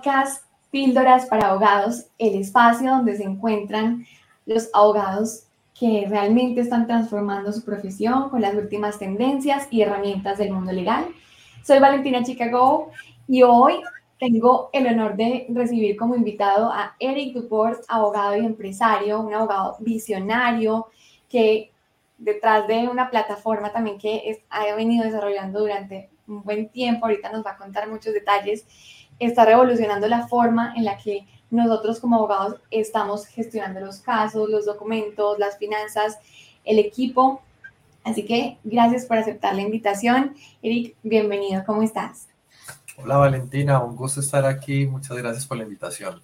podcast Píldoras para Abogados, el espacio donde se encuentran los abogados que realmente están transformando su profesión con las últimas tendencias y herramientas del mundo legal. Soy Valentina Chicago y hoy tengo el honor de recibir como invitado a Eric Duport, abogado y empresario, un abogado visionario que detrás de una plataforma también que ha venido desarrollando durante un buen tiempo, ahorita nos va a contar muchos detalles, está revolucionando la forma en la que nosotros como abogados estamos gestionando los casos, los documentos, las finanzas, el equipo. Así que gracias por aceptar la invitación. Eric, bienvenido, ¿cómo estás? Hola Valentina, un gusto estar aquí. Muchas gracias por la invitación.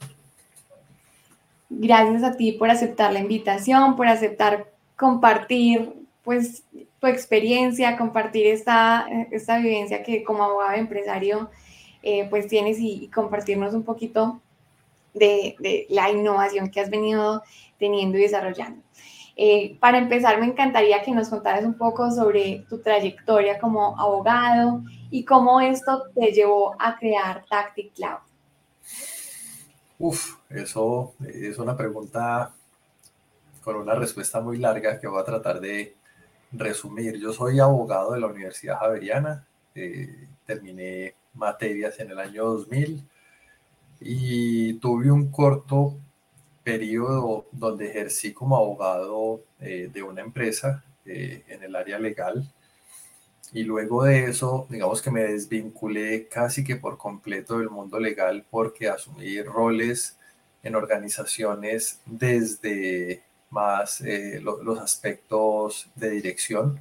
Gracias a ti por aceptar la invitación, por aceptar compartir pues tu experiencia, compartir esta, esta vivencia que como abogado empresario eh, pues tienes y, compartirnos un poquito de, la innovación que has venido teniendo y desarrollando. Eh, para empezar, me encantaría que nos contaras un poco sobre tu trayectoria como abogado y cómo esto te llevó a crear Tactic Cloud. Uf, eso es una pregunta con una respuesta muy larga que voy a tratar de resumir. Yo soy abogado de la Universidad Javeriana, eh, terminé materias en el año 2000 y tuve un corto periodo donde ejercí como abogado eh, de una empresa eh, en el área legal. Y luego de eso, digamos que me desvinculé casi que por completo del mundo legal porque asumí roles en organizaciones desde más eh, los aspectos de dirección,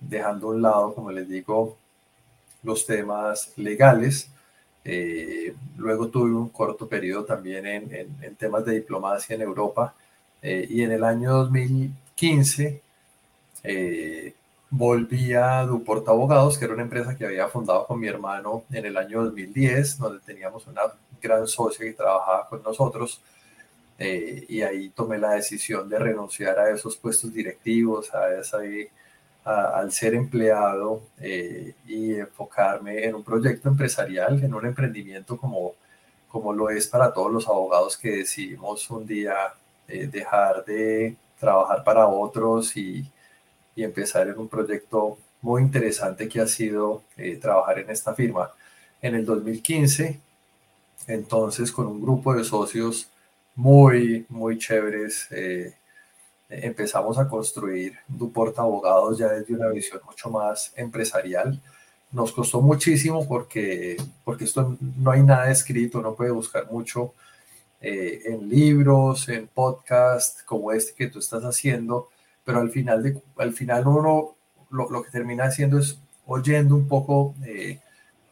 dejando a un lado, como les digo, los temas legales. Eh, luego tuve un corto periodo también en, temas de diplomacia en Europa eh, y en el año 2015 eh, volví a Duport Abogados, que era una empresa que había fundado con mi hermano en el año 2010, donde teníamos una gran socia que trabajaba con nosotros. y ahí tomé la decisión de renunciar a esos puestos directivos, a al ser empleado eh, y enfocarme en un proyecto empresarial, en un emprendimiento como, como lo es para todos los abogados que decidimos un día eh, dejar de trabajar para otros y, y, empezar en un proyecto muy interesante que ha sido eh, trabajar en esta firma. En el 2015, entonces con un grupo de socios muy, muy chéveres, empezamos a construir Duport Abogados ya desde una visión mucho más empresarial. Nos costó muchísimo porque, porque esto no hay nada escrito, no puede buscar mucho eh, en libros, en podcasts como este que tú estás haciendo, pero al final, de, al final uno lo, lo que termina haciendo es oyendo un poco eh,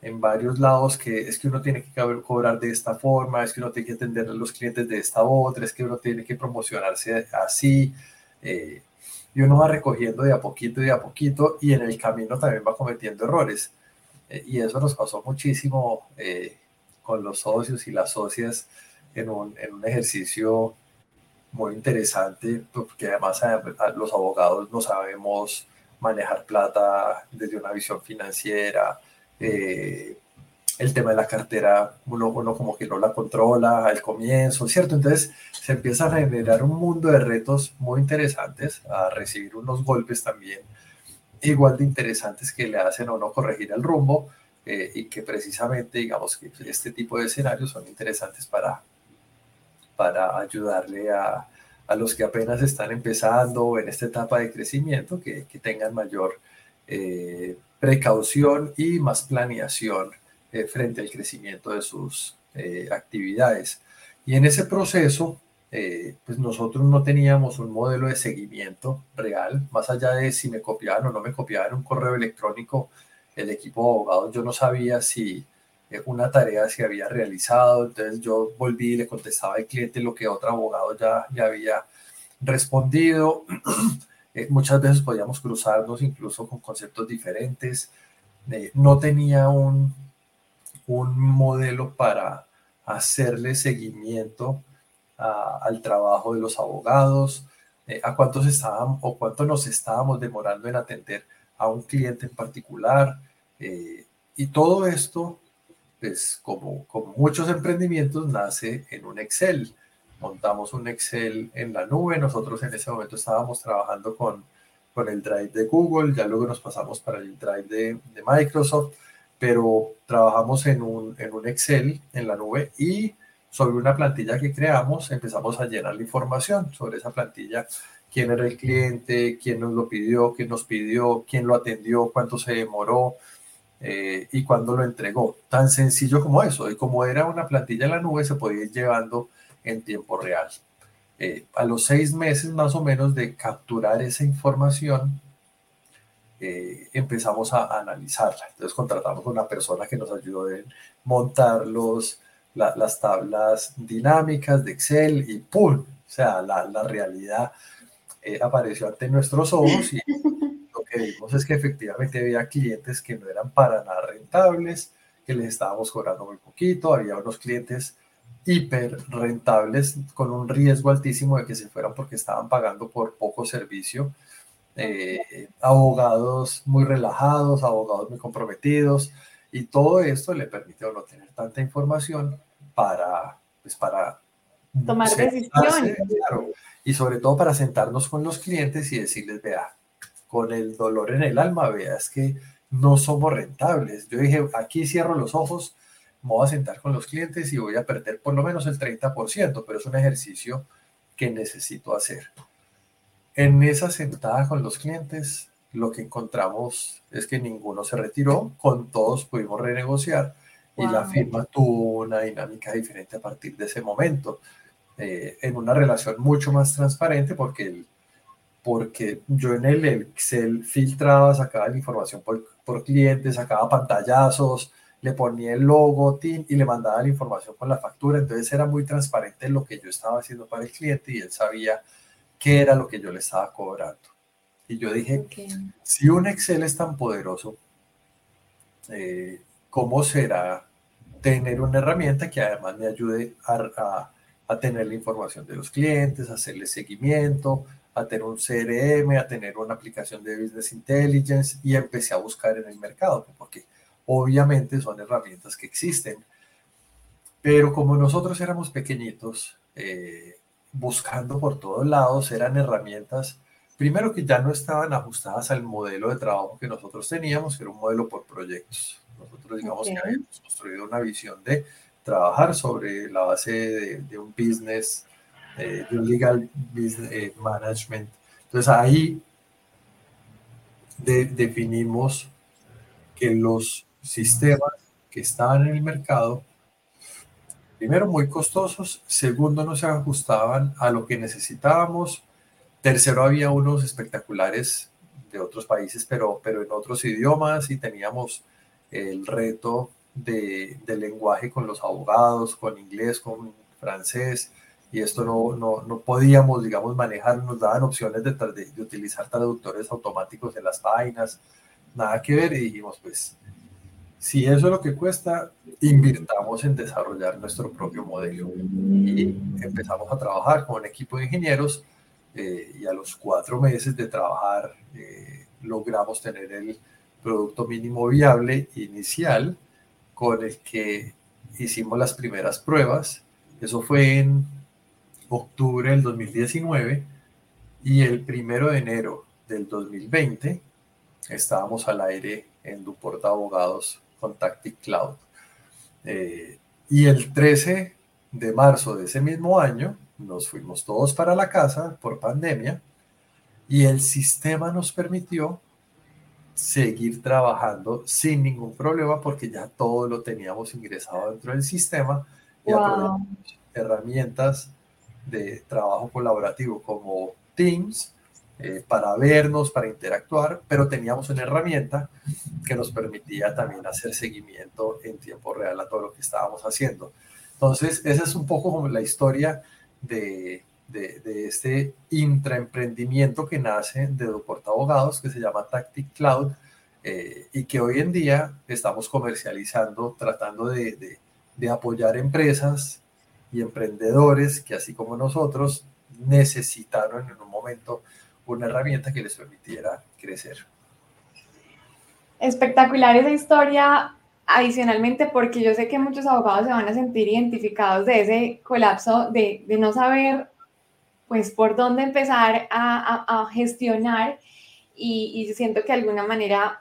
en varios lados que es que uno tiene que cobrar de esta forma, es que uno tiene que atender a los clientes de esta otra, es que uno tiene que promocionarse así, eh, y uno va recogiendo de a poquito de a poquito y en el camino también va cometiendo errores. Eh, y eso nos pasó muchísimo eh, con los socios y las socias en un, en un ejercicio muy interesante, porque además los abogados no sabemos manejar plata desde una visión financiera, el tema de la cartera, uno, uno como que no la controla al comienzo, ¿cierto? Entonces se empieza a generar un mundo de retos muy interesantes, a recibir unos golpes también igual de interesantes que le hacen a uno corregir el rumbo eh, y que precisamente, digamos, que este tipo de escenarios son interesantes para, para ayudarle a, a los que apenas están empezando en esta etapa de crecimiento, que, que tengan mayor eh, precaución y más planeación eh, frente al crecimiento de sus eh, actividades. Y en ese proceso, eh, pues nosotros no teníamos un modelo de seguimiento real, más allá de si me copiaban o no me copiaban un correo electrónico, el equipo de abogados, yo no sabía si una tarea se había realizado, entonces yo volví y le contestaba al cliente lo que otro abogado ya, ya había respondido. muchas veces podíamos cruzarnos incluso con conceptos diferentes. no tenía un, un modelo para hacerle seguimiento al trabajo de los abogados, eh, a cuántos estaban o cuánto nos estábamos demorando en atender a un cliente en particular. Eh, y todo esto pues como, como muchos emprendimientos, nace en un Excel. Montamos un Excel en la nube. Nosotros en ese momento estábamos trabajando con, con el Drive de Google, ya luego nos pasamos para el Drive de, de Microsoft, pero trabajamos en un, en un Excel en la nube y sobre una plantilla que creamos empezamos a llenar la información sobre esa plantilla quién era el cliente, quién nos lo pidió, quién nos pidió, quién lo atendió, cuánto se demoró eh, y cuándo lo entregó. Tan sencillo como eso. Y como era una plantilla en la nube, se podía ir llevando en tiempo real. Eh, a los seis meses más o menos de capturar esa información, eh, empezamos a, analizarla. Entonces contratamos a una persona que nos ayudó a montar los, las tablas dinámicas de Excel y ¡pum! O sea, la, la realidad eh, apareció ante nuestros ojos y lo que vimos es que efectivamente había clientes que no eran para nada rentables, que les estábamos cobrando muy poquito, había unos clientes hiper rentables con un riesgo altísimo de que se fueran porque estaban pagando por poco servicio, eh, abogados muy relajados, abogados muy comprometidos y todo esto le permitió no tener tanta información para, pues para tomar decisiones y sobre todo para sentarnos con los clientes y decirles, vea, con el dolor en el alma, vea, es que no somos rentables. Yo dije, aquí cierro los ojos, me voy a sentar con los clientes y voy a perder por lo menos el 30%, pero es un ejercicio que necesito hacer. En esa sentada con los clientes, lo que encontramos es que ninguno se retiró, con todos pudimos renegociar y la firma tuvo una dinámica diferente a partir de ese momento. Eh, en una relación mucho más transparente porque, porque yo en el Excel filtraba, sacaba la información por, por cliente, sacaba pantallazos, le ponía el logo y le mandaba la información con la factura. Entonces era muy transparente lo que yo estaba haciendo para el cliente y él sabía qué era lo que yo le estaba cobrando. Y yo dije, si un Excel es tan poderoso, eh, ¿cómo será tener una herramienta que además me ayude a, a tener la información de los clientes, a hacerle seguimiento, a tener un CRM, a tener una aplicación de Business Intelligence y empecé a buscar en el mercado, porque obviamente son herramientas que existen. Pero como nosotros éramos pequeñitos, eh, buscando por todos lados, eran herramientas, primero que ya no estaban ajustadas al modelo de trabajo que nosotros teníamos, que era un modelo por proyectos. Nosotros digamos que habíamos construido una visión de trabajar sobre la base de, un business, eh, de un legal business eh, management. Entonces ahí definimos que los sistemas que estaban en el mercado, primero muy costosos, segundo no se ajustaban a lo que necesitábamos, tercero había unos espectaculares de otros países, pero, pero en otros idiomas y teníamos el reto de, lenguaje con los abogados, con inglés, con francés, y esto no, no, no podíamos, digamos, manejar, nos daban opciones de, de, utilizar traductores automáticos en las páginas, nada que ver, y dijimos, pues, si eso es lo que cuesta, invirtamos en desarrollar nuestro propio modelo. Y empezamos a trabajar con un equipo de ingenieros, eh, y a los cuatro meses de trabajar, eh, logramos tener el producto mínimo viable inicial, con el que hicimos las primeras pruebas. Eso fue en octubre del 2019 y el primero de enero del 2020 estábamos al aire en Duporta Abogados con Tactic Cloud. Eh, y el 13 de marzo de ese mismo año nos fuimos todos para la casa por pandemia y el sistema nos permitió seguir trabajando sin ningún problema porque ya todo lo teníamos ingresado dentro del sistema y herramientas de trabajo colaborativo como Teams eh, para vernos, para interactuar, pero teníamos una herramienta que nos permitía también hacer seguimiento en tiempo real a todo lo que estábamos haciendo. Entonces, esa es un poco como la historia de, de, este intraemprendimiento que nace de Duporta Abogados, que se llama Tactic Cloud, eh, y que hoy en día estamos comercializando, tratando de, de, apoyar empresas y emprendedores que así como nosotros necesitaron en un momento una herramienta que les permitiera crecer. Espectacular esa historia adicionalmente, porque yo sé que muchos abogados se van a sentir identificados de ese colapso de, no saber, pues, por dónde empezar a, gestionar y, siento que de alguna manera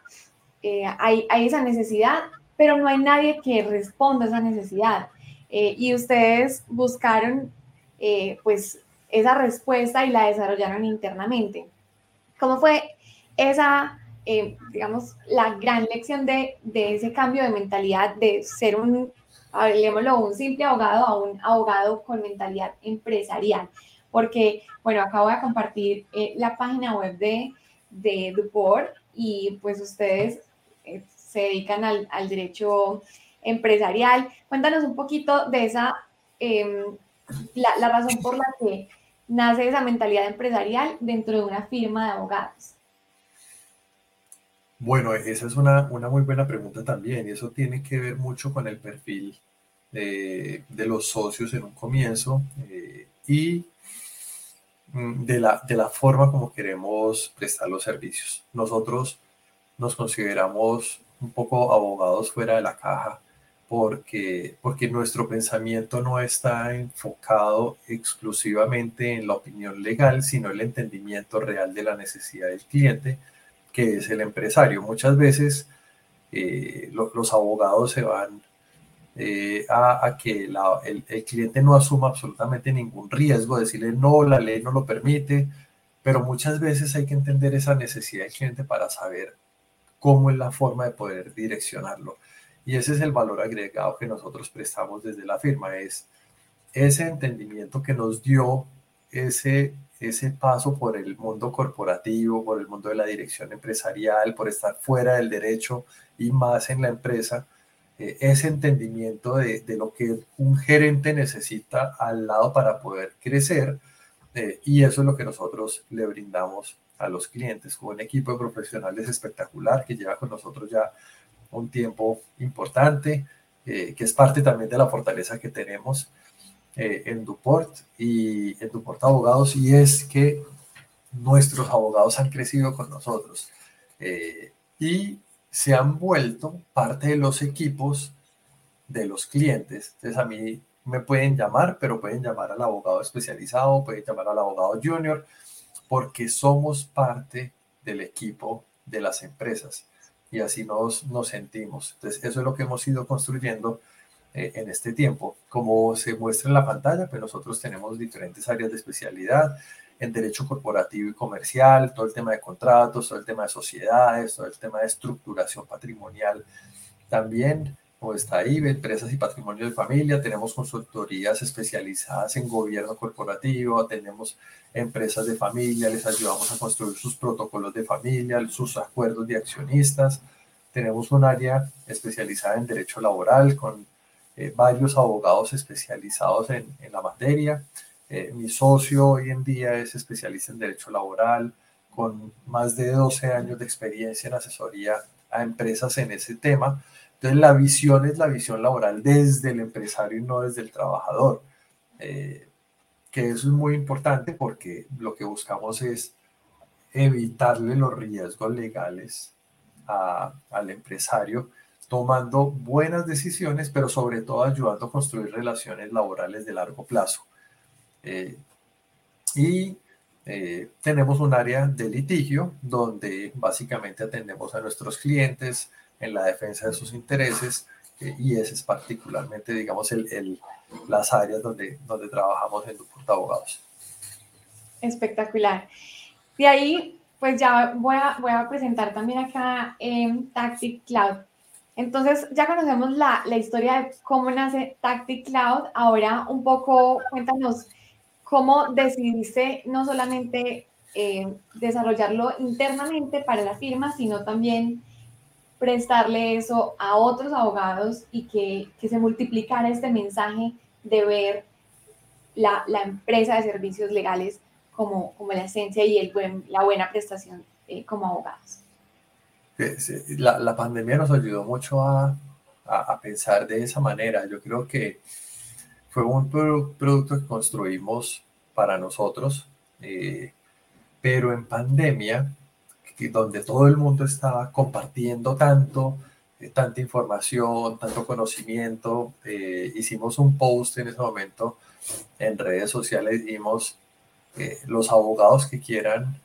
eh, hay, hay, esa necesidad, pero no hay nadie que responda a esa necesidad. Eh, y ustedes buscaron, eh, pues, esa respuesta y la desarrollaron internamente. ¿Cómo fue esa eh, digamos, la gran lección de, de, ese cambio de mentalidad de ser un, hablemoslo, un simple abogado a un abogado con mentalidad empresarial. Porque, bueno, acabo de compartir eh, la página web de, de Duport y pues ustedes eh, se dedican al, al, derecho empresarial. Cuéntanos un poquito de esa, em, la, la razón por la que nace esa mentalidad empresarial dentro de una firma de abogados. Bueno, esa es una, una, muy buena pregunta también, y eso tiene que ver mucho con el perfil de, de los socios en un comienzo eh, y mm, de la, de la forma como queremos prestar los servicios. Nosotros nos consideramos un poco abogados fuera de la caja porque, porque nuestro pensamiento no está enfocado exclusivamente en la opinión legal, sino el entendimiento real de la necesidad del cliente que es el empresario. Muchas veces eh, los abogados se van eh, a, que el, cliente no asuma absolutamente ningún riesgo, decirle no, la ley no lo permite, pero muchas veces hay que entender esa necesidad del cliente para saber cómo es la forma de poder direccionarlo. Y ese es el valor agregado que nosotros prestamos desde la firma, es ese entendimiento que nos dio ese ese paso por el mundo corporativo, por el mundo de la dirección empresarial, por estar fuera del derecho y más en la empresa, eh, ese entendimiento de, lo que un gerente necesita al lado para poder crecer. Eh, y eso es lo que nosotros le brindamos a los clientes, con un equipo de profesionales espectacular que lleva con nosotros ya un tiempo importante, eh, que es parte también de la fortaleza que tenemos eh, en Duport y en Duport Abogados y es que nuestros abogados han crecido con nosotros eh, y se han vuelto parte de los equipos de los clientes. Entonces a mí me pueden llamar, pero pueden llamar al abogado especializado, pueden llamar al abogado junior, porque somos parte del equipo de las empresas y así nos, sentimos. Entonces eso es lo que hemos ido construyendo eh, en este tiempo. Como se muestra en la pantalla, pues nosotros tenemos diferentes áreas de especialidad en derecho corporativo y comercial, todo el tema de contratos, todo el tema de sociedades, todo el tema de estructuración patrimonial. También, como está ahí, empresas y patrimonio de familia, tenemos consultorías especializadas en gobierno corporativo, tenemos empresas de familia, les ayudamos a construir sus protocolos de familia, sus acuerdos de accionistas. Tenemos un área especializada en derecho laboral con eh, varios abogados especializados en, la materia. Eh, mi socio hoy en día es especialista en derecho laboral, con más de 12 años de experiencia en asesoría a empresas en ese tema. Entonces, la visión es la visión laboral desde el empresario y no desde el trabajador, eh, que eso es muy importante porque lo que buscamos es evitarle los riesgos legales al empresario tomando buenas decisiones, pero sobre todo ayudando a construir relaciones laborales de largo plazo. Eh, y eh, tenemos un área de litigio donde básicamente atendemos a nuestros clientes en la defensa de sus intereses eh, y ese es particularmente, digamos, el, el, las áreas donde, donde trabajamos en Duporta Abogados. Espectacular. De ahí, pues ya voy a, voy a presentar también acá en Taxi Cloud entonces, ya conocemos la, la, historia de cómo nace Tactic Cloud. Ahora, un poco, cuéntanos cómo decidiste no solamente eh, desarrollarlo internamente para la firma, sino también prestarle eso a otros abogados y que, que se multiplicara este mensaje de ver la, la empresa de servicios legales como, como la esencia y el la buena prestación eh, como abogados la, la, pandemia nos ayudó mucho a, a, pensar de esa manera. Yo creo que fue un producto que construimos para nosotros, eh, pero en pandemia, donde todo el mundo estaba compartiendo tanto, eh, tanta información, tanto conocimiento. Eh, hicimos un post en ese momento en redes sociales, dimos los abogados que quieran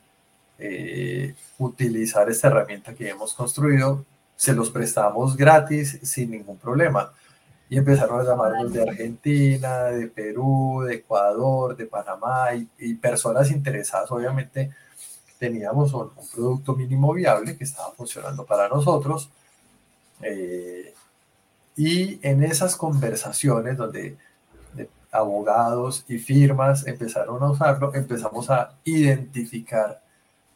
utilizar esta herramienta que hemos construido, se los prestamos gratis sin ningún problema. Y empezaron a llamarnos de Argentina, de Perú, de Ecuador, de Panamá y, personas interesadas. Obviamente teníamos un, producto mínimo viable que estaba funcionando para nosotros. Eh, y en esas conversaciones donde abogados y firmas empezaron a usarlo, empezamos a identificar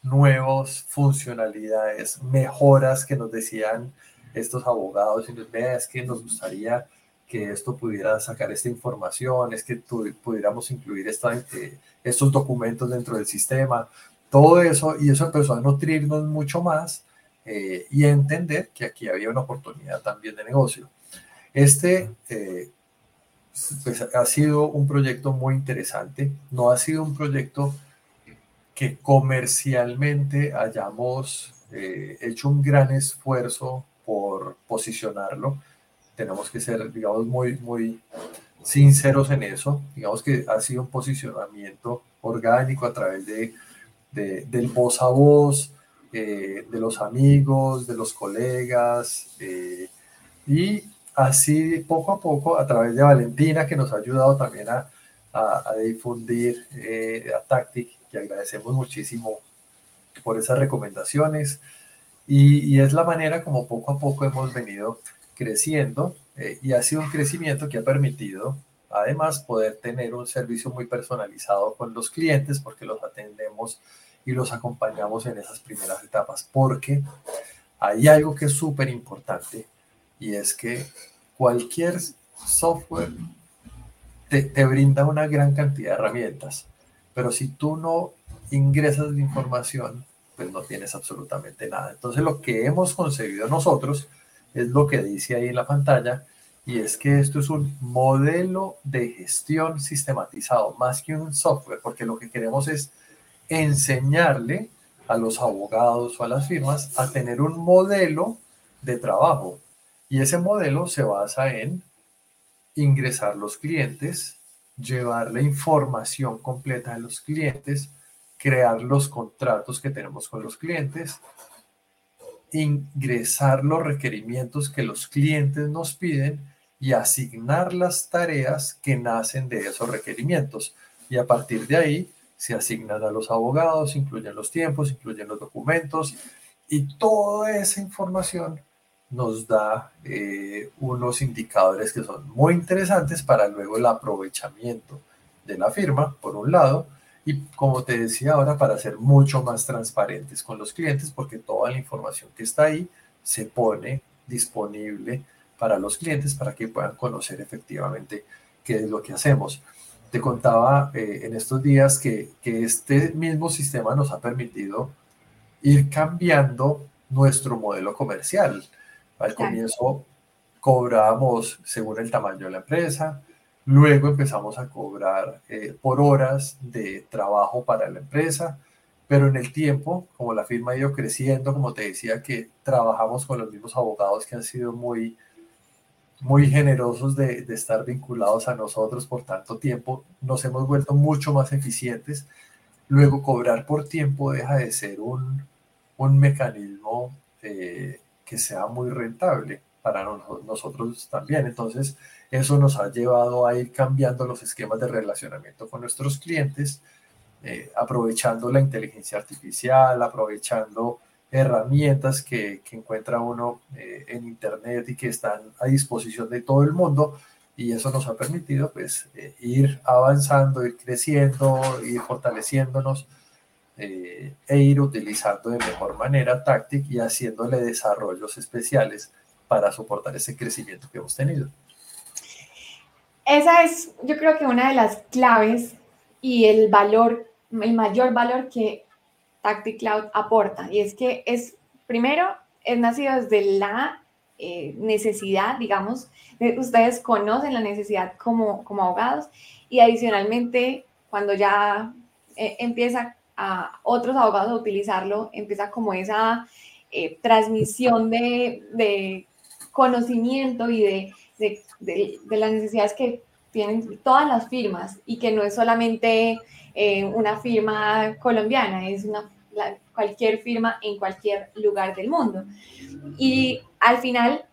nuevas funcionalidades, mejoras que nos decían estos abogados y nos es que nos gustaría que esto pudiera sacar esta información, es que pudiéramos incluir esta, eh, estos documentos dentro del sistema, todo eso, y eso empezó a nutrirnos mucho más eh, y a entender que aquí había una oportunidad también de negocio. Este eh, pues, ha sido un proyecto muy interesante, no ha sido un proyecto que comercialmente hayamos eh, hecho un gran esfuerzo por posicionarlo. Tenemos que ser, digamos, muy, muy sinceros en eso. Digamos que ha sido un posicionamiento orgánico a través de, del voz a voz, eh, de los amigos, de los colegas, eh, y así poco a poco a través de Valentina, que nos ha ayudado también a, a, difundir a Tactic que agradecemos muchísimo por esas recomendaciones. Y, es la manera como poco a poco hemos venido creciendo eh, y ha sido un crecimiento que ha permitido además poder tener un servicio muy personalizado con los clientes porque los atendemos y los acompañamos en esas primeras etapas porque hay algo que es súper importante y es que cualquier software te, te brinda una gran cantidad de herramientas pero si tú no ingresas la información, pues no tienes absolutamente nada. Entonces lo que hemos concebido nosotros es lo que dice ahí en la pantalla, y es que esto es un modelo de gestión sistematizado, más que un software, porque lo que queremos es enseñarle a los abogados o a las firmas a tener un modelo de trabajo. Y ese modelo se basa en ingresar los clientes, llevar la información completa de los clientes, crear los contratos que tenemos con los clientes, ingresar los requerimientos que los clientes nos piden y asignar las tareas que nacen de esos requerimientos. Y a partir de ahí se asignan a los abogados, incluyen los tiempos, incluyen los documentos y toda esa información nos da eh, unos indicadores que son muy interesantes para luego el aprovechamiento de la firma, por un lado, y como te decía ahora, para ser mucho más transparentes con los clientes, porque toda la información que está ahí se pone disponible para los clientes para que puedan conocer efectivamente qué es lo que hacemos. Te contaba eh, en estos días que, que este mismo sistema nos ha permitido ir cambiando nuestro modelo comercial. Al comienzo cobrábamos según el tamaño de la empresa, luego empezamos a cobrar eh, por horas de trabajo para la empresa, pero en el tiempo, como la firma ha ido creciendo, como te decía, que trabajamos con los mismos abogados que han sido muy, muy generosos de, de estar vinculados a nosotros por tanto tiempo, nos hemos vuelto mucho más eficientes. Luego, cobrar por tiempo deja de ser un, un mecanismo eh, que sea muy rentable para nosotros también. Entonces, eso nos ha llevado a ir cambiando los esquemas de relacionamiento con nuestros clientes, eh, aprovechando la inteligencia artificial, aprovechando herramientas que, que encuentra uno eh, en Internet y que están a disposición de todo el mundo. Y eso nos ha permitido pues, eh, ir avanzando, ir creciendo, ir fortaleciéndonos eh, e ir utilizando de mejor manera Tactic y haciéndole desarrollos especiales para soportar ese crecimiento que hemos tenido. Esa es, yo creo que una de las claves y el valor, el mayor valor que Tactic Cloud aporta. Y es que es, primero, es nacido desde la eh, necesidad, digamos, ustedes conocen la necesidad como, como abogados y adicionalmente, cuando ya eh, empieza a otros abogados a utilizarlo, empieza como esa eh, transmisión de, conocimiento y de, de, de, las necesidades que tienen todas las firmas y que no es solamente eh, una firma colombiana, es una, cualquier firma en cualquier lugar del mundo. Y al final,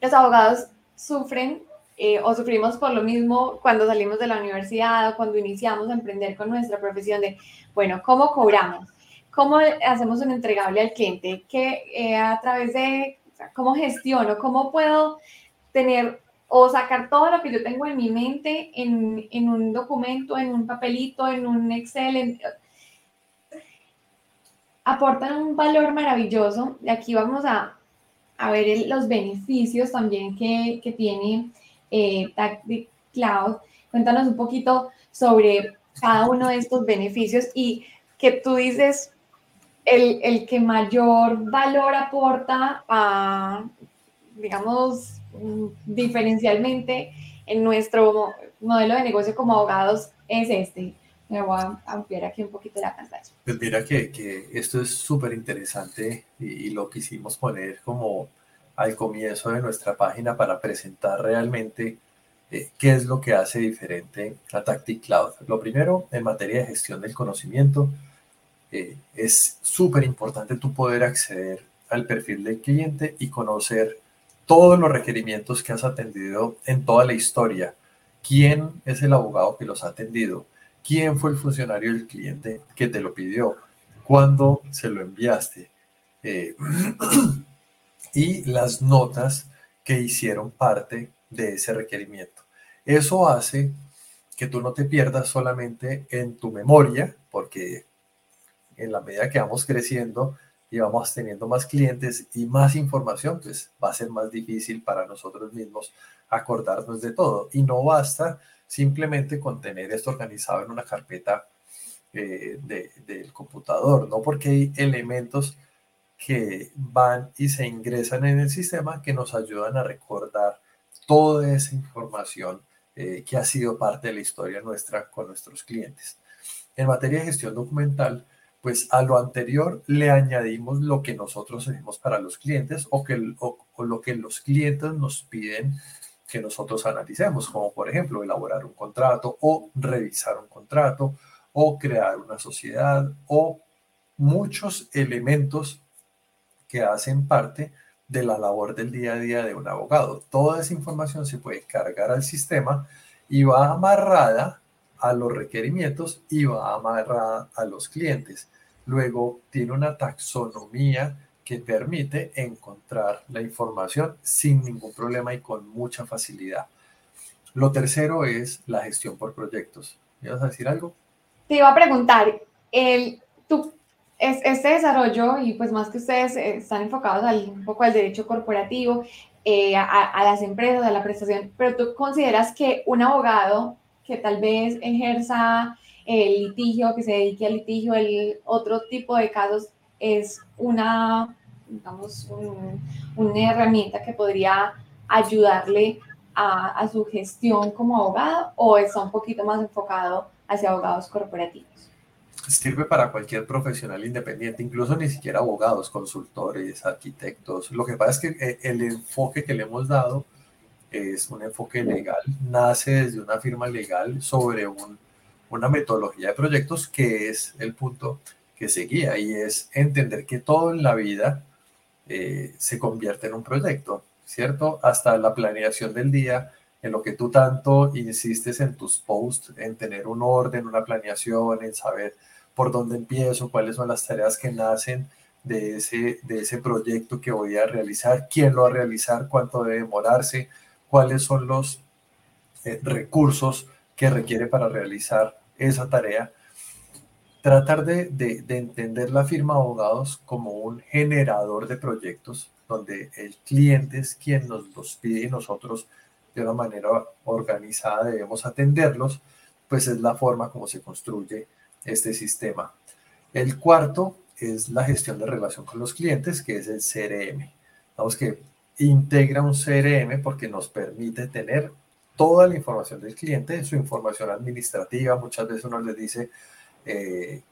los abogados sufren eh, o sufrimos por lo mismo cuando salimos de la universidad o cuando iniciamos a emprender con nuestra profesión de, bueno, ¿cómo cobramos? ¿Cómo hacemos un entregable al cliente? ¿Qué, eh, a través de, cómo gestiono? ¿Cómo puedo tener o sacar todo lo que yo tengo en mi mente en, en un documento, en un papelito, en un Excel? aportan un valor maravilloso. Y aquí vamos a, a ver los beneficios también que, que tiene eh, Tactic Cloud. Cuéntanos un poquito sobre cada uno de estos beneficios y que tú dices el, el que mayor valor aporta a, digamos, diferencialmente en nuestro modelo de negocio como abogados es este. Me voy a ampliar aquí un poquito la pantalla. Pues mira que, que esto es súper interesante y, y, lo quisimos poner como al comienzo de nuestra página para presentar realmente eh, qué es lo que hace diferente a Tactic Cloud. Lo primero, en materia de gestión del conocimiento, eh, es súper importante tu poder acceder al perfil del cliente y conocer todos los requerimientos que has atendido en toda la historia. ¿Quién es el abogado que los ha atendido? ¿Quién fue el funcionario del cliente que te lo pidió? ¿Cuándo se lo enviaste? Eh, y las notas que hicieron parte de ese requerimiento. Eso hace que tú no te pierdas solamente en tu memoria, porque en la medida que vamos creciendo y vamos teniendo más clientes y más información, pues va a ser más difícil para nosotros mismos acordarnos de todo. Y no basta simplemente con tener esto organizado en una carpeta eh, del computador, no porque hay elementos que van y se ingresan en el sistema que nos ayudan a recordar toda esa información eh, que ha sido parte de la historia nuestra con nuestros clientes. En materia de gestión documental, pues a lo anterior le añadimos lo que nosotros hacemos para los clientes o, que, o, lo que los clientes nos piden que nosotros analicemos, como por ejemplo elaborar un contrato o revisar un contrato o crear una sociedad o muchos elementos que hacen parte de la labor del día a día de un abogado. Toda esa información se puede cargar al sistema y va amarrada a los requerimientos y va amarrada a los clientes. Luego tiene una taxonomía que permite encontrar la información sin ningún problema y con mucha facilidad. Lo tercero es la gestión por proyectos. ¿Me vas a decir algo? Te iba a preguntar, el, ¿tú es, este desarrollo, y pues más que ustedes eh, están enfocados al, un poco al derecho corporativo, eh, a, las empresas, a la prestación, pero tú consideras que un abogado que tal vez ejerza el litigio, que se dedique al litigio, el otro tipo de casos, es una, digamos, una herramienta que podría ayudarle a, a, su gestión como abogado o está un poquito más enfocado hacia abogados corporativos? sirve para cualquier profesional independiente, incluso ni siquiera abogados, consultores, arquitectos. Lo que pasa es que eh, el enfoque que le hemos dado es un enfoque legal, nace desde una firma legal sobre un, una metodología de proyectos que es el punto que seguía y es entender que todo en la vida eh, se convierte en un proyecto, ¿cierto? Hasta la planeación del día, en lo que tú tanto insistes en tus posts, en tener un orden, una planeación, en saber por dónde empiezo, cuáles son las tareas que nacen de ese, de ese proyecto que voy a realizar, quién lo va a realizar, cuánto debe demorarse, cuáles son los eh, recursos que requiere para realizar esa tarea. Tratar de, de, de entender la firma abogados como un generador de proyectos donde el cliente es quien nos los pide y nosotros de una manera organizada debemos atenderlos, pues es la forma como se construye este sistema. El cuarto es la gestión de relación con los clientes, que es el CRM. Vamos que integra un CRM porque nos permite tener toda la información del cliente, su información administrativa. Muchas veces uno les dice, eh,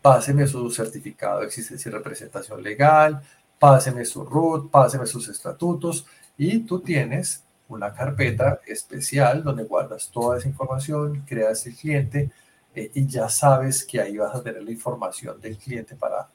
páseme su certificado de existencia y representación legal, páseme su RUT, páseme sus estatutos y tú tienes una carpeta especial donde guardas toda esa información, creas el cliente eh, y ya sabes que ahí vas a tener la información del cliente para,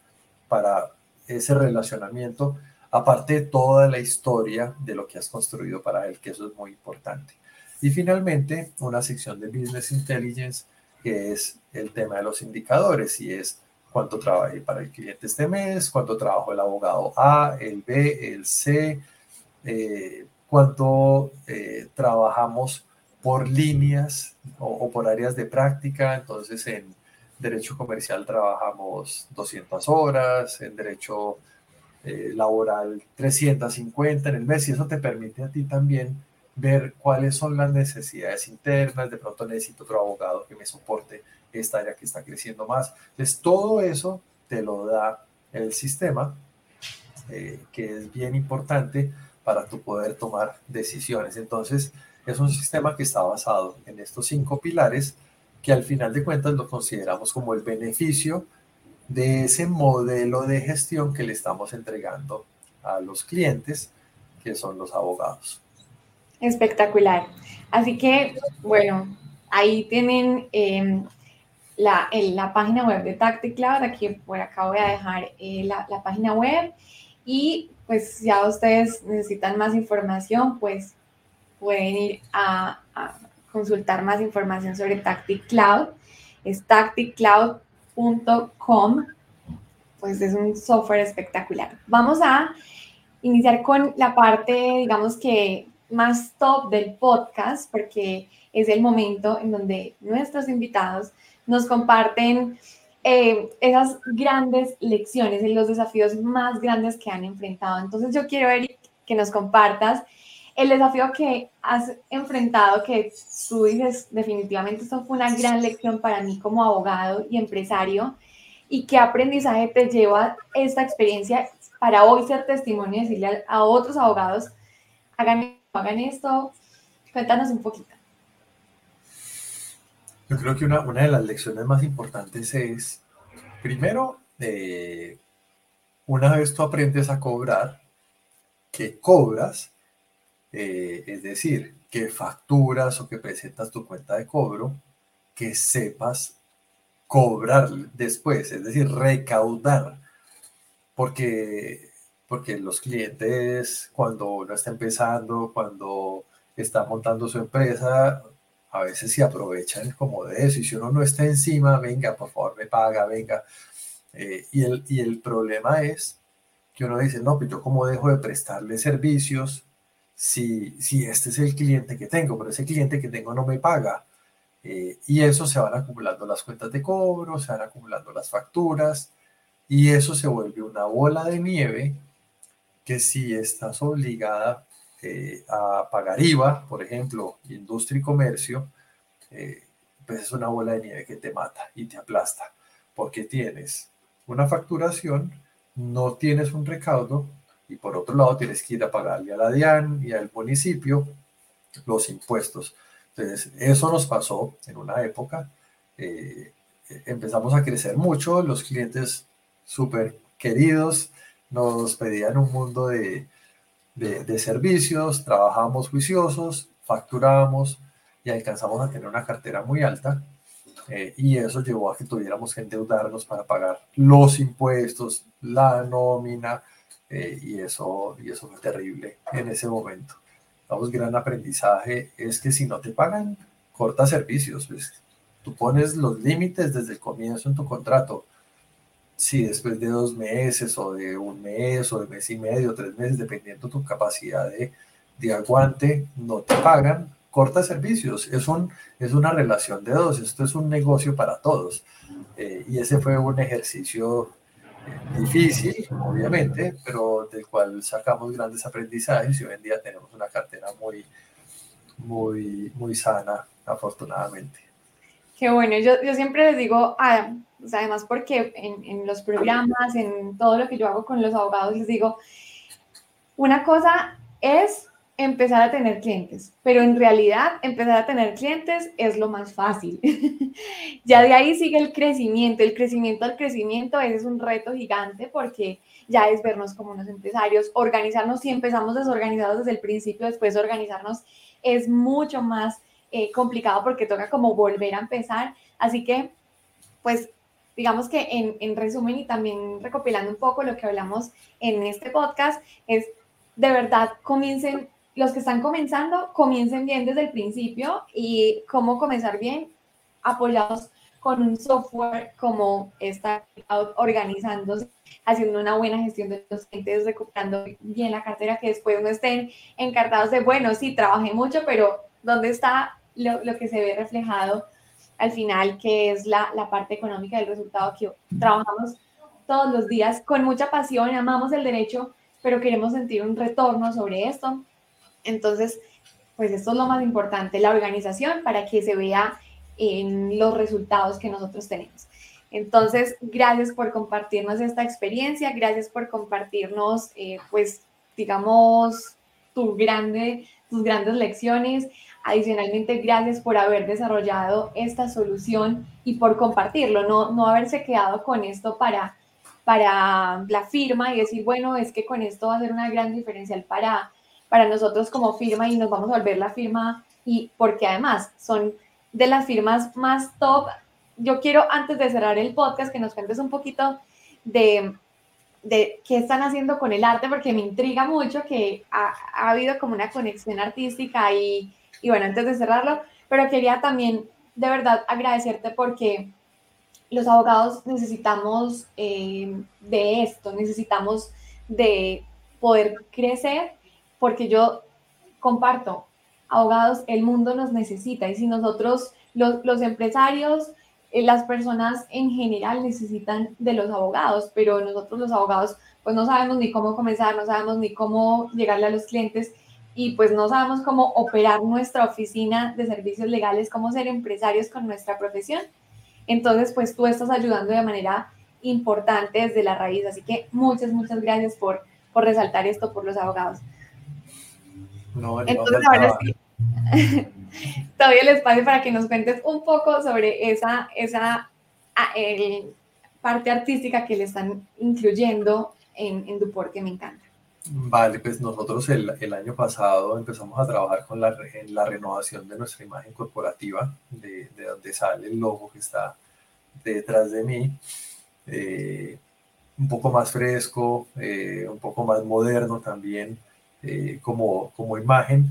para ese relacionamiento, aparte de toda la historia de lo que has construido para él, que eso es muy importante. Y finalmente, una sección de Business Intelligence, que es el tema de los indicadores, y es cuánto trabajé para el cliente este mes, cuánto trabajó el abogado A, el B, el C, eh, cuánto eh, trabajamos por líneas o, por áreas de práctica. Entonces, en derecho comercial trabajamos 200 horas, en derecho eh, laboral 350 en el mes, y eso te permite a ti también ver cuáles son las necesidades internas, de pronto necesito otro abogado que me soporte esta área que está creciendo más. Entonces, todo eso te lo da el sistema, eh, que es bien importante para tu poder tomar decisiones. Entonces, es un sistema que está basado en estos cinco pilares que al final de cuentas lo consideramos como el beneficio de ese modelo de gestión que le estamos entregando a los clientes, que son los abogados. Espectacular. Así que, bueno, ahí tienen em, la, la, página web de Tactic Cloud. Aquí por acá voy a dejar eh, la, la, página web. Y pues ya ustedes necesitan más información, pues pueden ir a, a consultar más información sobre Tactic Cloud. Es tacticcloud.com. Pues es un software espectacular. Vamos a iniciar con la parte, digamos que más top del podcast, porque es el momento en donde nuestros invitados nos comparten eh, esas grandes lecciones y los desafíos más grandes que han enfrentado. Entonces yo quiero, Eric, que nos compartas el desafío que has enfrentado, que tú dices, definitivamente esto fue una gran lección para mí como abogado y empresario, y qué aprendizaje te lleva esta experiencia para hoy ser testimonio y decirle a, a otros abogados, hagan hagan esto. Cuéntanos un poquito. Yo creo que una, una de las lecciones más importantes es, primero, eh, una vez tú aprendes a cobrar, que cobras, eh, es decir, que facturas o que presentas tu cuenta de cobro, que sepas cobrar después, es decir, recaudar, porque porque los clientes cuando uno está empezando, cuando está montando su empresa, a veces se aprovechan como de eso y si uno no está encima, venga, por favor, me paga, venga. Eh, y, el, y el problema es que uno dice, no, pues yo cómo dejo de prestarle servicios si, si este es el cliente que tengo, pero ese cliente que tengo no me paga. Eh, y eso se van acumulando las cuentas de cobro, se van acumulando las facturas y eso se vuelve una bola de nieve que si estás obligada eh, a pagar IVA, por ejemplo, industria y comercio, eh, pues es una bola de nieve que te mata y te aplasta, porque tienes una facturación, no tienes un recaudo y por otro lado tienes que ir a pagarle a la DIAN y al municipio los impuestos. Entonces, eso nos pasó en una época. Eh, empezamos a crecer mucho, los clientes súper queridos, nos pedían un mundo de, de, servicios, trabajamos juiciosos, facturábamos y alcanzamos a tener una cartera muy alta. Eh, y eso llevó a que tuviéramos que endeudarnos para pagar los impuestos, la nómina, eh, y, eso, y eso fue terrible en ese momento. Vamos, gran aprendizaje es que si no te pagan, corta servicios. Pues, tú pones los límites desde el comienzo en tu contrato si después de dos meses o de un mes o de mes y medio, tres meses, dependiendo tu capacidad de, de aguante, no te pagan, corta servicios. Es, un, es una relación de dos, esto es un negocio para todos. Eh, y ese fue un ejercicio difícil, obviamente, pero del cual sacamos grandes aprendizajes y hoy en día tenemos una cartera muy, muy, muy sana, afortunadamente. Qué bueno, yo, yo siempre les digo, ah, además porque en, en, los programas, en todo lo que yo hago con los abogados, les digo, una cosa es empezar a tener clientes, pero en realidad empezar a tener clientes es lo más fácil. ya de ahí sigue el crecimiento, el crecimiento al crecimiento, ese es un reto gigante porque ya es vernos como unos empresarios, organizarnos, si empezamos desorganizados desde el principio, después de organizarnos es mucho más eh, complicado porque toca como volver a empezar, así que pues digamos que en, en resumen y también recopilando un poco lo que hablamos en este podcast es de verdad comiencen los que están comenzando, comiencen bien desde el principio y cómo comenzar bien, apoyados con un software como está organizándose, haciendo una buena gestión de los clientes, recuperando bien la cartera, que después no estén encartados de, bueno, sí, trabajé mucho, pero ¿dónde está lo, lo que se ve reflejado al final, que es la, la parte económica del resultado que trabajamos todos los días con mucha pasión, amamos el derecho, pero queremos sentir un retorno sobre esto entonces, pues esto es lo más importante, la organización para que se vea en los resultados que nosotros tenemos. Entonces, gracias por compartirnos esta experiencia, gracias por compartirnos, eh, pues, digamos, tu grande, tus grandes lecciones. Adicionalmente, gracias por haber desarrollado esta solución y por compartirlo, no, no haberse quedado con esto para, para la firma y decir, bueno, es que con esto va a ser una gran diferencial para para nosotros como firma y nos vamos a volver la firma y porque además son de las firmas más top. Yo quiero antes de cerrar el podcast que nos cuentes un poquito de, qué están haciendo con el arte porque me intriga mucho que ha, ha habido como una conexión artística y, y bueno, antes de cerrarlo, pero quería también de verdad agradecerte porque los abogados necesitamos eh, de esto, necesitamos de poder crecer porque yo comparto, abogados, el mundo nos necesita y si nosotros, los, empresarios, eh, las personas en general necesitan de los abogados, pero nosotros los abogados pues no sabemos ni cómo comenzar, no sabemos ni cómo llegarle a los clientes y pues no sabemos cómo operar nuestra oficina de servicios legales, cómo ser empresarios con nuestra profesión. Entonces, pues tú estás ayudando de manera importante desde la raíz. Así que muchas, muchas gracias por, por resaltar esto por los abogados. Entonces, ahora sí, te doy el espacio para que nos cuentes un poco sobre esa, esa ah, parte artística que le están incluyendo en, en Duport, que me encanta. Vale, pues nosotros el, el, año pasado empezamos a trabajar con la, en la renovación de nuestra imagen corporativa, de, de donde sale el logo que está detrás de mí. Eh, un poco más fresco, eh, un poco más moderno también. Eh, como, como imagen.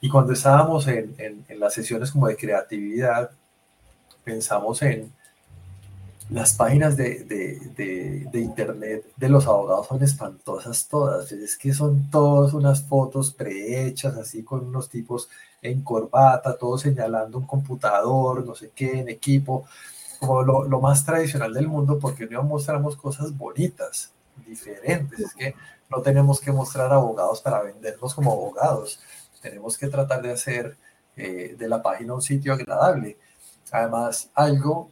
Y cuando estábamos en, en, las sesiones como de creatividad, pensamos en las páginas de, de, de, internet de los abogados son espantosas todas. Es que son todas unas fotos prehechas, así con unos tipos en corbata, todos señalando un computador, no sé qué, en equipo, como lo, lo más tradicional del mundo, porque no mostramos cosas bonitas, diferentes. Es que no tenemos que mostrar abogados para vendernos como abogados. Tenemos que tratar de hacer eh, de la página un sitio agradable. Además, algo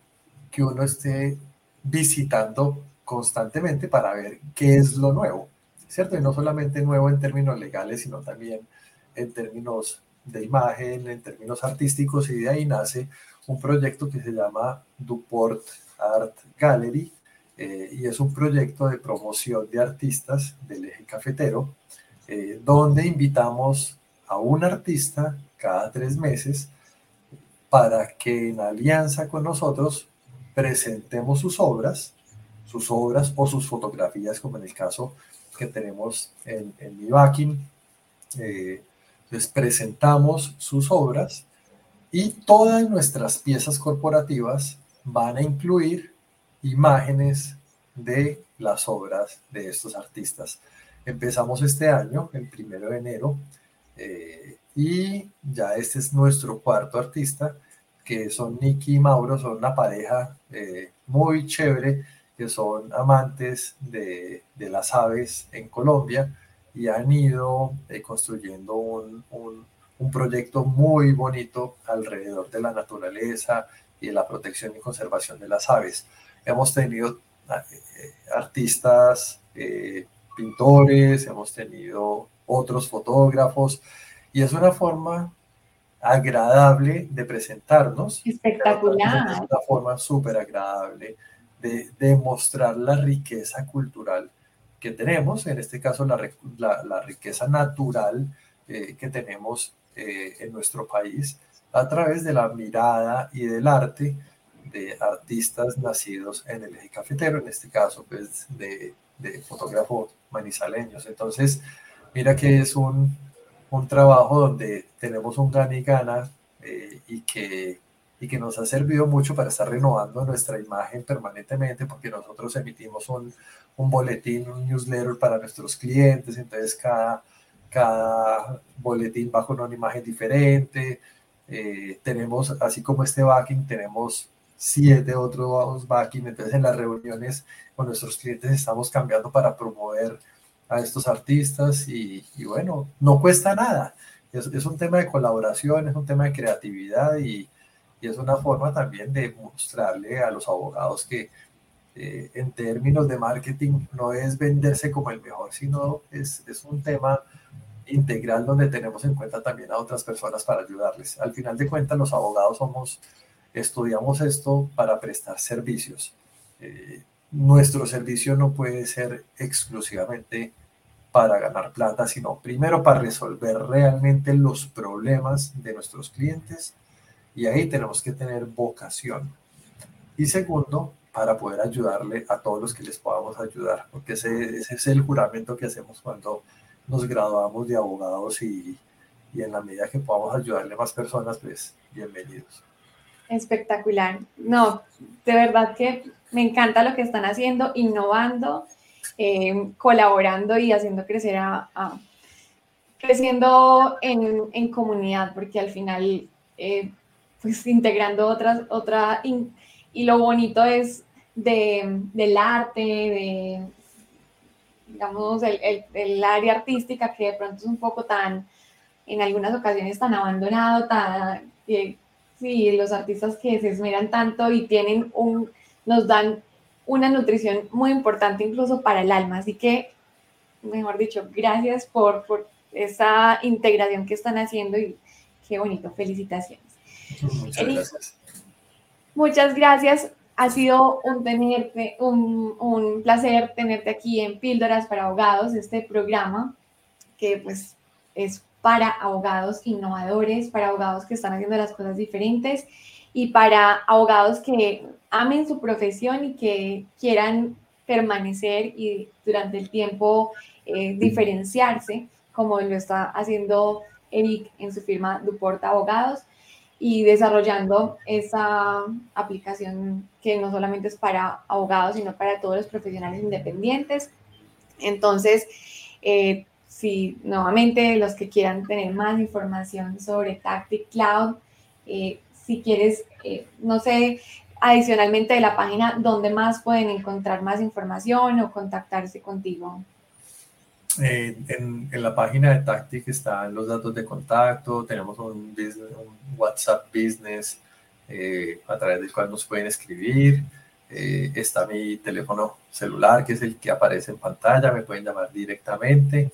que uno esté visitando constantemente para ver qué es lo nuevo, ¿cierto? Y no solamente nuevo en términos legales, sino también en términos de imagen, en términos artísticos, y de ahí nace un proyecto que se llama Duport Art Gallery, eh, y es un proyecto de promoción de artistas del eje cafetero, eh, donde invitamos a un artista cada tres meses para que en alianza con nosotros presentemos sus obras, sus obras o sus fotografías, como en el caso que tenemos en, en mi backing. Eh, presentamos sus obras y todas nuestras piezas corporativas van a incluir imágenes de las obras de estos artistas. Empezamos este año, el primero de enero, eh, y ya este es nuestro cuarto artista, que son Nicky y Mauro, son una pareja eh, muy chévere, que son amantes de, las aves en Colombia y han ido eh, construyendo un, un proyecto muy bonito alrededor de la naturaleza y de la protección y conservación de las aves hemos tenido eh, artistas, eh, pintores, hemos tenido otros fotógrafos y es una forma agradable de presentarnos. Espectacular. Es una forma súper agradable de demostrar la riqueza cultural que tenemos, en este caso la, la, riqueza natural eh, que tenemos eh, en nuestro país a través de la mirada y del arte de artistas nacidos en el eje cafetero, en este caso pues de, de fotógrafos manizaleños. Entonces, mira que es un, un trabajo donde tenemos un gana y gana eh, y, que, y que nos ha servido mucho para estar renovando nuestra imagen permanentemente porque nosotros emitimos un, un boletín, un newsletter para nuestros clientes, entonces cada, cada boletín con una imagen diferente. Eh, tenemos, así como este backing, tenemos siete otros backing, entonces en las reuniones con nuestros clientes estamos cambiando para promover a estos artistas y, bueno, no cuesta nada. Es, es, un tema de colaboración, es un tema de creatividad y, y, es una forma también de mostrarle a los abogados que eh, en términos de marketing no es venderse como el mejor, sino es, es un tema integral donde tenemos en cuenta también a otras personas para ayudarles. Al final de cuentas, los abogados somos, estudiamos esto para prestar servicios. Eh, nuestro servicio no puede ser exclusivamente para ganar plata, sino primero para resolver realmente los problemas de nuestros clientes y ahí tenemos que tener vocación. Y segundo, para poder ayudarle a todos los que les podamos ayudar, porque ese, es el juramento que hacemos cuando nos graduamos de abogados y, y en la medida que podamos ayudarle a más personas, pues bienvenidos. Espectacular. No, de verdad que me encanta lo que están haciendo, innovando, eh, colaborando y haciendo crecer a, creciendo en, en, comunidad, porque al final, eh, pues integrando otras, otra, y lo bonito es de, del arte, de, digamos, el, el, área artística que de pronto es un poco tan, en algunas ocasiones tan abandonado, tan, eh, sí, los artistas que se esmeran tanto y tienen un, nos dan una nutrición muy importante incluso para el alma. Así que, mejor dicho, gracias por, por esa integración que están haciendo y qué bonito, felicitaciones. Muchas gracias. Muchas gracias. Ha sido un, tenerte, un, un placer tenerte aquí en Píldoras para Abogados, este programa que pues es para abogados innovadores, para abogados que están haciendo las cosas diferentes y para abogados que amen su profesión y que quieran permanecer y durante el tiempo eh, diferenciarse, como lo está haciendo Eric en su firma Duporta Abogados y desarrollando esa aplicación que no solamente es para abogados, sino para todos los profesionales independientes. Entonces, eh, si nuevamente los que quieran tener más información sobre Tactic Cloud, eh, si quieres, eh, no sé, adicionalmente de la página, ¿dónde más pueden encontrar más información o contactarse contigo? Eh, en, en, la página de Tactic están los datos de contacto, tenemos un, business, un WhatsApp Business eh, a través del cual nos pueden escribir. está mi teléfono celular, que es el que aparece en pantalla, me pueden llamar directamente.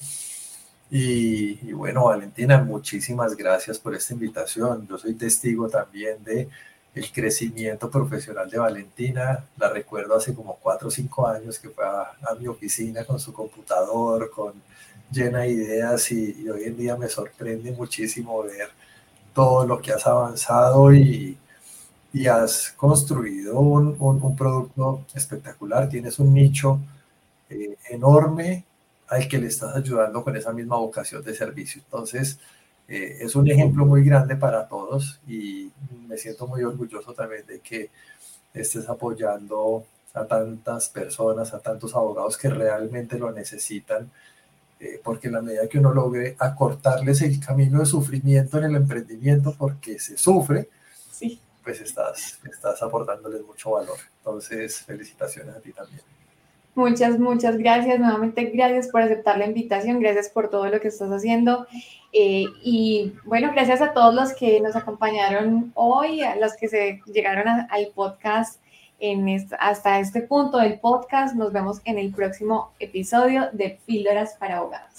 Y, bueno, Valentina, muchísimas gracias por esta invitación. Yo soy testigo también de el crecimiento profesional de Valentina. La recuerdo hace como cuatro o cinco años que fue a, mi oficina con su computador, con llena de ideas y, hoy en día me sorprende muchísimo ver todo lo que has avanzado y, y has construido un, un, producto espectacular. Tienes un nicho eh, enorme al que le estás ayudando con esa misma vocación de servicio. Entonces, eh, es un ejemplo muy grande para todos y me siento muy orgulloso también de que estés apoyando a tantas personas, a tantos abogados que realmente lo necesitan, eh, porque en la medida que uno logre acortarles el camino de sufrimiento en el emprendimiento, porque se sufre, sí. pues estás, estás aportándoles mucho valor. Entonces, felicitaciones a ti también. Muchas, muchas gracias. Nuevamente, gracias por aceptar la invitación, gracias por todo lo que estás haciendo. Eh, y bueno, gracias a todos los que nos acompañaron hoy, a los que se llegaron al podcast en hasta este punto del podcast. Nos vemos en el próximo episodio de Píldoras para Abogados.